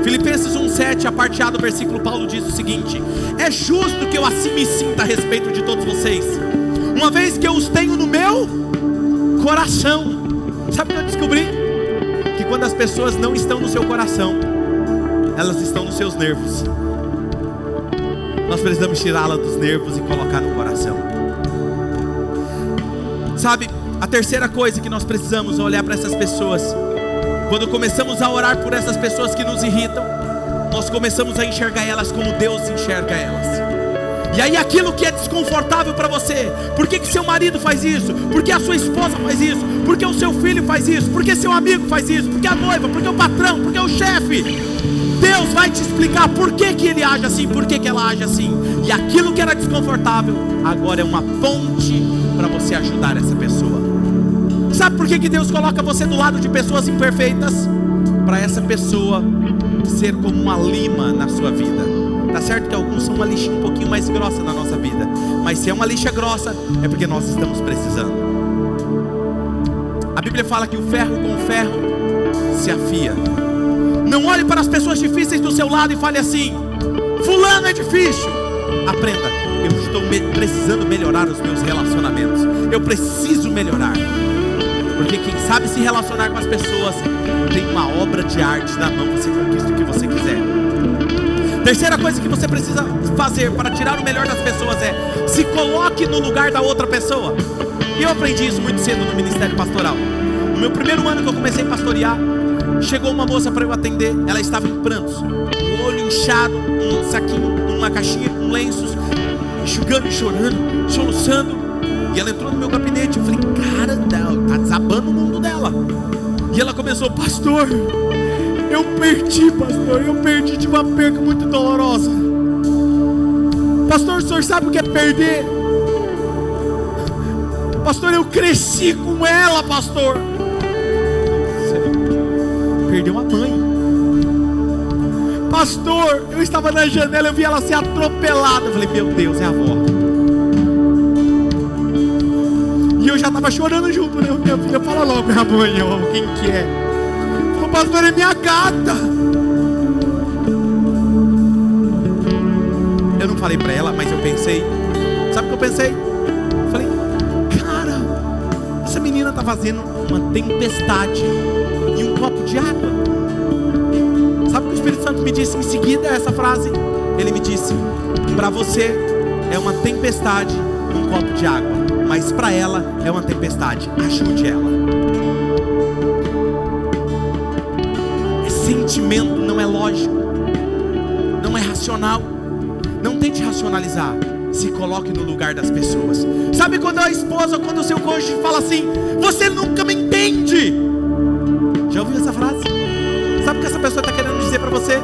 Filipenses 1,7, a parte A do versículo, Paulo diz o seguinte: É justo que eu assim me sinta a respeito de todos vocês, uma vez que eu os tenho no meu coração. Sabe o que eu descobri? Que quando as pessoas não estão no seu coração, elas estão nos seus nervos. Nós precisamos tirá-la dos nervos e colocar no coração. Sabe, a terceira coisa que nós precisamos é olhar para essas pessoas. Quando começamos a orar por essas pessoas que nos irritam, nós começamos a enxergar elas como Deus enxerga elas. E aí aquilo que é desconfortável para você, por que, que seu marido faz isso? Por que a sua esposa faz isso? Por que o seu filho faz isso? Por que seu amigo faz isso? Por que a noiva? Por que o patrão? Por que o chefe? Deus vai te explicar por que, que ele age assim, por que, que ela age assim. E aquilo que era desconfortável, agora é uma ponte para você ajudar essa pessoa. Sabe por que, que Deus coloca você do lado de pessoas imperfeitas? Para essa pessoa ser como uma lima na sua vida. Tá certo que alguns são uma lixa um pouquinho mais grossa na nossa vida, mas se é uma lixa grossa, é porque nós estamos precisando. A Bíblia fala que o ferro com o ferro se afia. Não olhe para as pessoas difíceis do seu lado e fale assim: Fulano é difícil. Aprenda, eu estou me precisando melhorar os meus relacionamentos. Eu preciso melhorar. Porque quem sabe se relacionar com as pessoas tem uma obra de arte na mão, você conquista o que você quiser. Terceira coisa que você precisa fazer para tirar o melhor das pessoas é se coloque no lugar da outra pessoa. E eu aprendi isso muito cedo no ministério pastoral. No meu primeiro ano que eu comecei a pastorear, chegou uma moça para eu atender, ela estava em prantos, o olho inchado, um saquinho, uma caixinha com lenços, enxugando e chorando, soluçando. E ela entrou no meu gabinete, eu falei, cara, tá desabando o mundo dela. E ela começou, pastor, eu perdi, pastor, eu perdi de uma perca muito dolorosa. Pastor, o senhor sabe o que é perder? Pastor, eu cresci com ela, pastor. Perdeu uma mãe. Pastor, eu estava na janela, eu vi ela ser atropelada. Eu falei, meu Deus, é a avó. E eu já estava chorando junto, né? Minha filha, fala logo, minha mãe, quem que é? O pastor é minha gata. Eu não falei para ela, mas eu pensei. Sabe o que eu pensei? Eu falei, cara, essa menina tá fazendo uma tempestade em um copo de água. Sabe o que o Espírito Santo me disse em seguida essa frase? ele me disse: para você é uma tempestade um copo de água, mas para ela é uma tempestade. Ajude ela. É sentimento, não é lógico, não é racional. Não tente racionalizar. Se coloque no lugar das pessoas. Sabe quando a esposa, quando o seu cônjuge fala assim: Você nunca me entende? Já ouviu essa frase? Sabe o que essa pessoa está querendo dizer para você?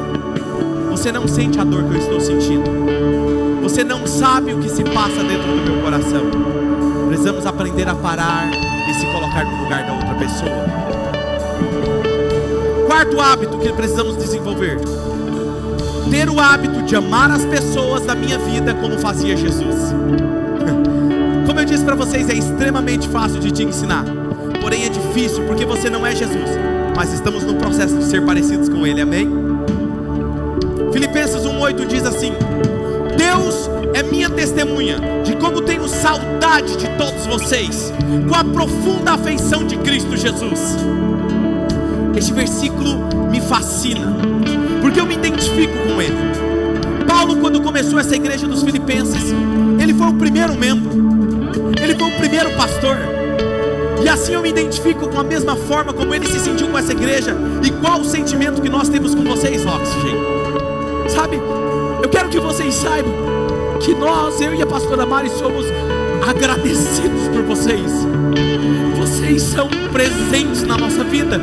Você não sente a dor que eu estou sentindo. Você não sabe o que se passa dentro do meu coração. Precisamos aprender a parar e se colocar no lugar da outra pessoa. Quarto hábito que precisamos desenvolver: ter o hábito de amar as pessoas da minha vida como fazia Jesus. [LAUGHS] Como eu disse para vocês, é extremamente fácil de te ensinar, porém é difícil porque você não é Jesus, mas estamos no processo de ser parecidos com Ele, amém? Filipenses 1,8 diz assim: Deus é minha testemunha de como tenho saudade de todos vocês, com a profunda afeição de Cristo Jesus. Este versículo me fascina, porque eu me identifico com ele. Paulo, quando começou essa igreja dos Filipenses, ele foi o primeiro membro, ele foi o primeiro pastor. E assim eu me identifico com a mesma forma como ele se sentiu com essa igreja e qual o sentimento que nós temos com vocês, Oxygen. Sabe, eu quero que vocês saibam que nós, eu e a pastora Mari, somos agradecidos por vocês. Vocês são presentes na nossa vida.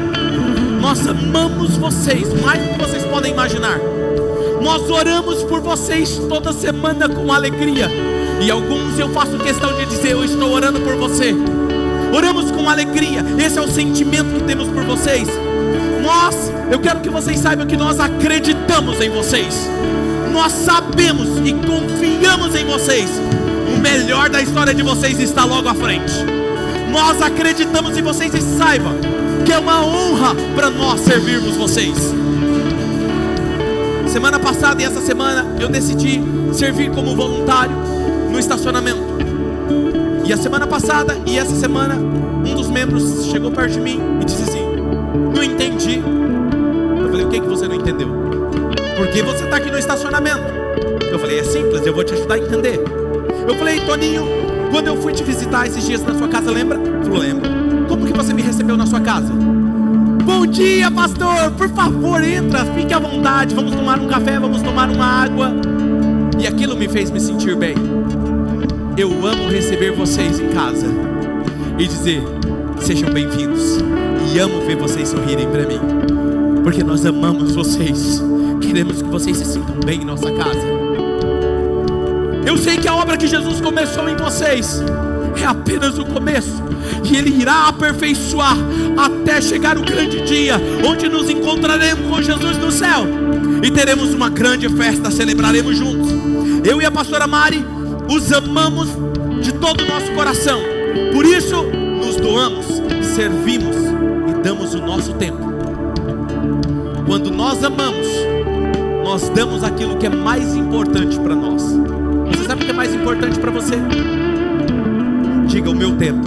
Nós amamos vocês mais do que vocês podem imaginar. Nós oramos por vocês toda semana com alegria. E alguns eu faço questão de dizer: Eu estou orando por você. Oramos com alegria. Esse é o sentimento que temos por vocês. Nós, eu quero que vocês saibam que nós acreditamos em vocês. Nós sabemos e confiamos em vocês. O melhor da história de vocês está logo à frente. Nós acreditamos em vocês e saibam que é uma honra para nós servirmos vocês. Semana passada e essa semana eu decidi servir como voluntário no estacionamento. E a semana passada e essa semana, um dos membros chegou perto de mim e disse assim: Não entendi. Eu falei: O que, que você não entendeu? Por que você está aqui no estacionamento? Eu falei: É simples, eu vou te ajudar a entender. Eu falei: Toninho, quando eu fui te visitar esses dias na sua casa, lembra? Ele falou: Lembro. Como que você me recebeu na sua casa? Bom dia, pastor. Por favor, entra, fique à vontade. Vamos tomar um café, vamos tomar uma água. E aquilo me fez me sentir bem. Eu amo receber vocês em casa e dizer: sejam bem-vindos. E amo ver vocês sorrirem para mim, porque nós amamos vocês. Queremos que vocês se sintam bem em nossa casa. Eu sei que a obra que Jesus começou em vocês é apenas o começo, e Ele irá aperfeiçoar até chegar o grande dia, onde nos encontraremos com Jesus no céu e teremos uma grande festa, celebraremos juntos. Eu e a pastora Mari os amamos de todo o nosso coração, por isso nos doamos, servimos e damos o nosso tempo. Quando nós amamos, nós damos aquilo que é mais importante para nós. Você sabe o que é mais importante para você? Diga o meu tempo.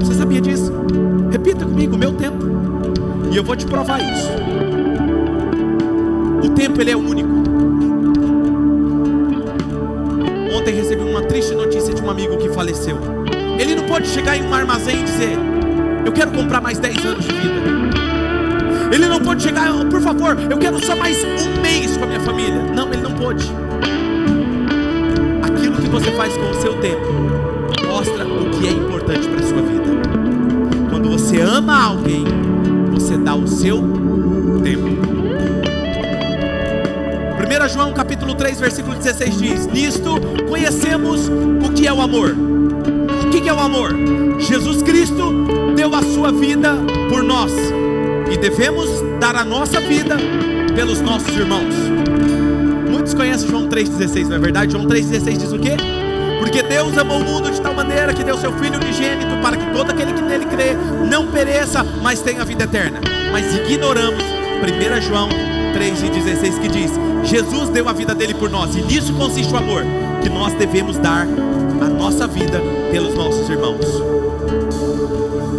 Você sabia disso? Repita comigo, o meu tempo. E eu vou te provar isso. O tempo ele é único. Amigo que faleceu. Ele não pode chegar em um armazém e dizer: Eu quero comprar mais 10 anos de vida. Ele não pode chegar, por favor, eu quero só mais um mês com a minha família. Não, ele não pode. Aquilo que você faz com o seu tempo mostra o que é importante para a sua vida. Quando você ama alguém, você dá o seu 1 João capítulo 3, versículo 16 diz: Nisto conhecemos o que é o amor. O que é o amor? Jesus Cristo deu a sua vida por nós e devemos dar a nossa vida pelos nossos irmãos. Muitos conhecem João 3,16, não é verdade? João 3,16 diz o quê? Porque Deus amou o mundo de tal maneira que deu seu Filho unigênito para que todo aquele que nele crê não pereça, mas tenha vida eterna. Mas ignoramos 1 João 3,16 que diz: Jesus deu a vida dele por nós, e nisso consiste o amor, que nós devemos dar a nossa vida pelos nossos irmãos.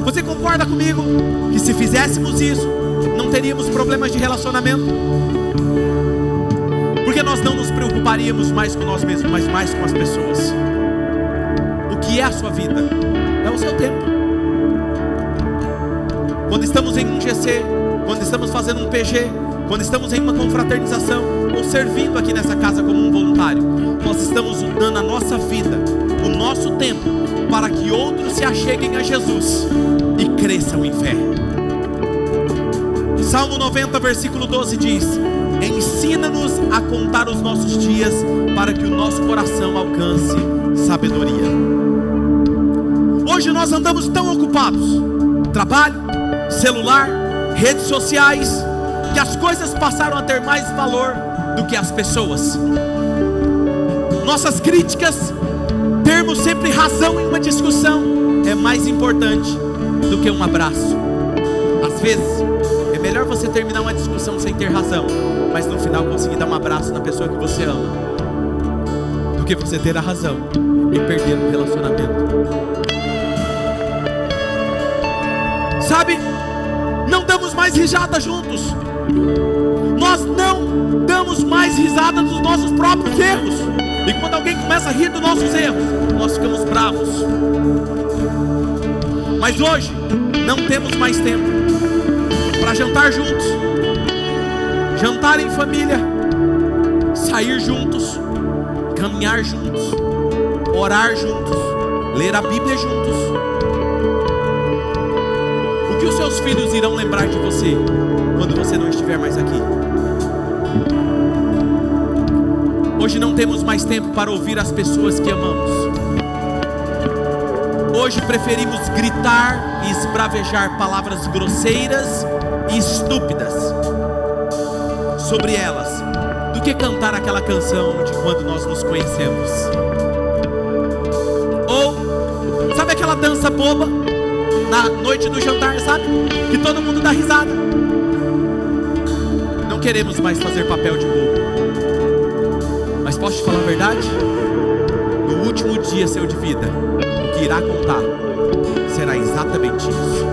Você concorda comigo que se fizéssemos isso, não teríamos problemas de relacionamento? Porque nós não nos preocuparíamos mais com nós mesmos, mas mais com as pessoas. O que é a sua vida? É o seu tempo. Quando estamos em um GC, quando estamos fazendo um PG, quando estamos em uma confraternização ou servindo aqui nessa casa como um voluntário, nós estamos dando a nossa vida, o nosso tempo, para que outros se acheguem a Jesus e cresçam em fé. Salmo 90, versículo 12 diz: Ensina-nos a contar os nossos dias, para que o nosso coração alcance sabedoria. Hoje nós andamos tão ocupados: trabalho, celular, redes sociais, que as coisas passaram a ter mais valor do que as pessoas. Nossas críticas, termos sempre razão em uma discussão, é mais importante do que um abraço. Às vezes, é melhor você terminar uma discussão sem ter razão, mas no final conseguir dar um abraço na pessoa que você ama, do que você ter a razão e perder um relacionamento. Sabe? Não damos mais risada juntos. Nós não damos mais risada dos nossos próprios erros. E quando alguém começa a rir dos nossos erros, nós ficamos bravos. Mas hoje não temos mais tempo para jantar juntos, jantar em família, sair juntos, caminhar juntos, orar juntos, ler a Bíblia juntos. O que os seus filhos irão lembrar de você quando você não estiver mais aqui? Hoje não temos mais tempo para ouvir as pessoas que amamos. Hoje preferimos gritar e esbravejar palavras grosseiras e estúpidas sobre elas do que cantar aquela canção de quando nós nos conhecemos. Ou sabe aquela dança boba na noite do jantar, sabe? Que todo mundo dá risada Não queremos mais fazer papel de bobo. Mas posso te falar a verdade? No último dia seu de vida, o que irá contar será exatamente isso.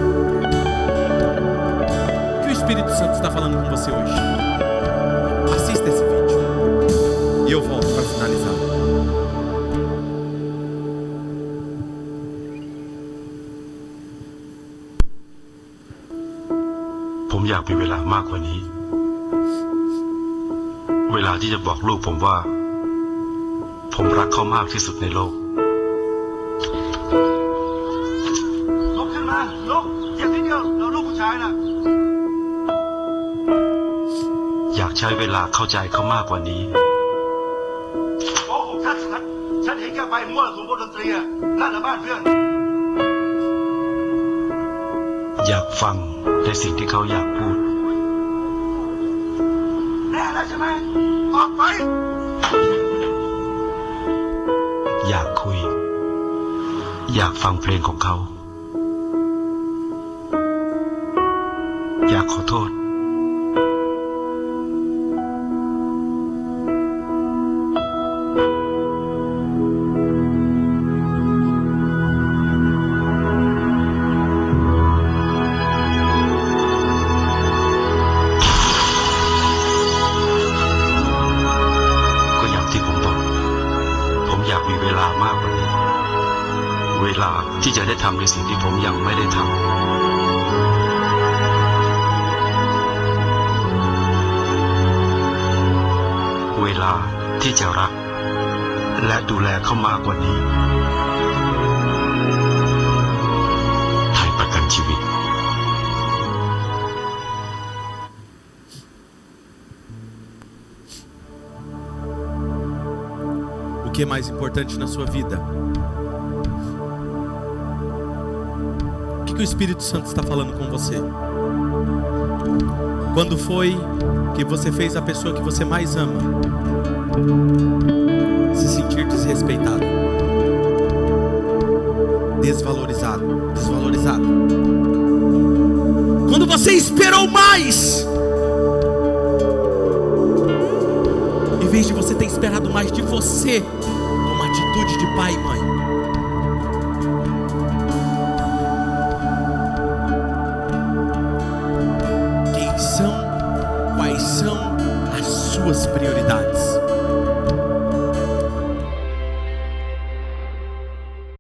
O que o Espírito Santo está falando com você hoje? Assista esse vídeo e eu volto para finalizar. ผมอยากมีเวลามากกว่านี้ เวลา ที่จะบอกลูกผมว่า ผมรักเขามากที่สุดในโลกลุกขึ้นมาลุกเหยียบนิดเดียวเราลูกผู้ชายนะอยากใช้เวลาเข้าใจเขามากกว่านี้โกหกชัดชัดฉันเห็นแกไปมั่วสุมบนดนตรีอะนั่นแหละบ้านเพื่อน อยากฟังในสิ่งที่เขาอยากพูด ไป อยากคุย อยากฟังเพลงของเขา อยากขอโทษ importante na sua vida? O que, que o Espírito Santo está falando com você? Quando foi que você fez a pessoa que você mais ama se sentir desrespeitado, desvalorizado, desvalorizado? Quando você esperou mais, em vez de você ter esperado mais de você, atitude de pai e mãe.